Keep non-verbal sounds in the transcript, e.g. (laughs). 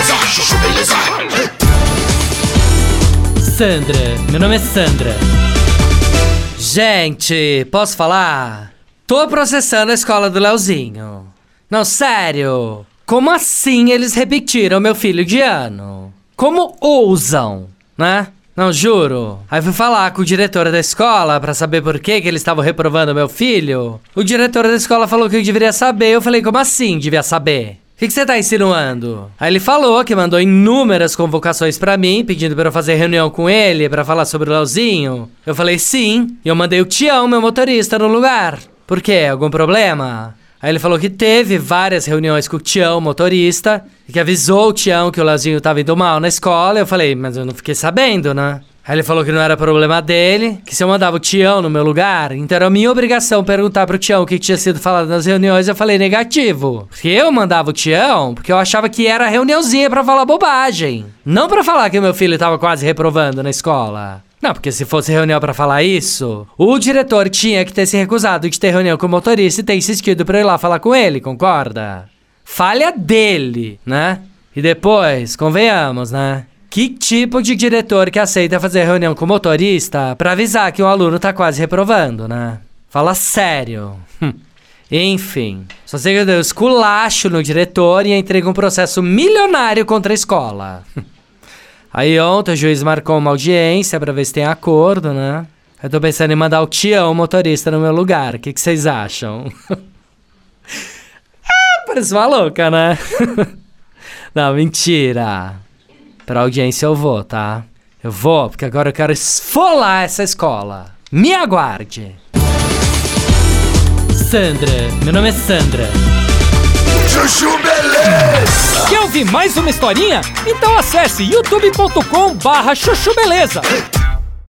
beleza, chuchu beleza. Sandra, meu nome é Sandra. Gente, posso falar? Tô processando a escola do Leozinho. Não, sério. Como assim eles repetiram meu filho de ano? Como ousam, né? Não, juro. Aí fui falar com o diretor da escola pra saber por que, que eles estavam reprovando meu filho. O diretor da escola falou que eu deveria saber. Eu falei, como assim devia saber? O que, você tá insinuando? Aí ele falou que mandou inúmeras convocações pra mim, pedindo pra eu fazer reunião com ele pra falar sobre o Leozinho. Eu falei sim, e eu mandei o Tião, meu motorista, no lugar. Por quê? Algum problema? Aí ele falou que teve várias reuniões com o Tião, motorista, e que avisou o Tião que o Leozinho tava indo mal na escola. Eu falei, mas eu não fiquei sabendo, né? Aí ele falou que não era problema dele, que se eu mandava o Tião no meu lugar, então era minha obrigação perguntar pro Tião o que tinha sido falado nas reuniões. Eu falei negativo. Porque eu mandava o Tião porque eu achava que era reuniãozinha pra falar bobagem. Não pra falar que meu filho tava quase reprovando na escola. Não, porque se fosse reunião pra falar isso, o diretor tinha que ter se recusado de ter reunião com o motorista e ter insistido pra eu ir lá falar com ele, concorda? Falha dele, né? E depois, convenhamos, né? Que tipo de diretor que aceita fazer reunião com o motorista pra avisar que o aluno tá quase reprovando, né? Fala sério. Hum. Enfim, só sei que eu dei um esculacho no diretor e entrei com um processo milionário contra a escola. (laughs) Aí ontem o juiz marcou uma audiência pra ver se tem acordo, né? Eu tô pensando em mandar o Tião, motorista, no meu lugar. O que, que vocês acham? (laughs) ah, parece uma louca, né? (laughs) Não, mentira. Pra audiência eu vou, tá? Eu vou, porque agora eu quero esfolar essa escola. Me aguarde. Sandra, meu nome é Sandra. Chuchu beleza. Quer ouvir mais uma historinha? Então acesse youtube.com barra chuchu beleza.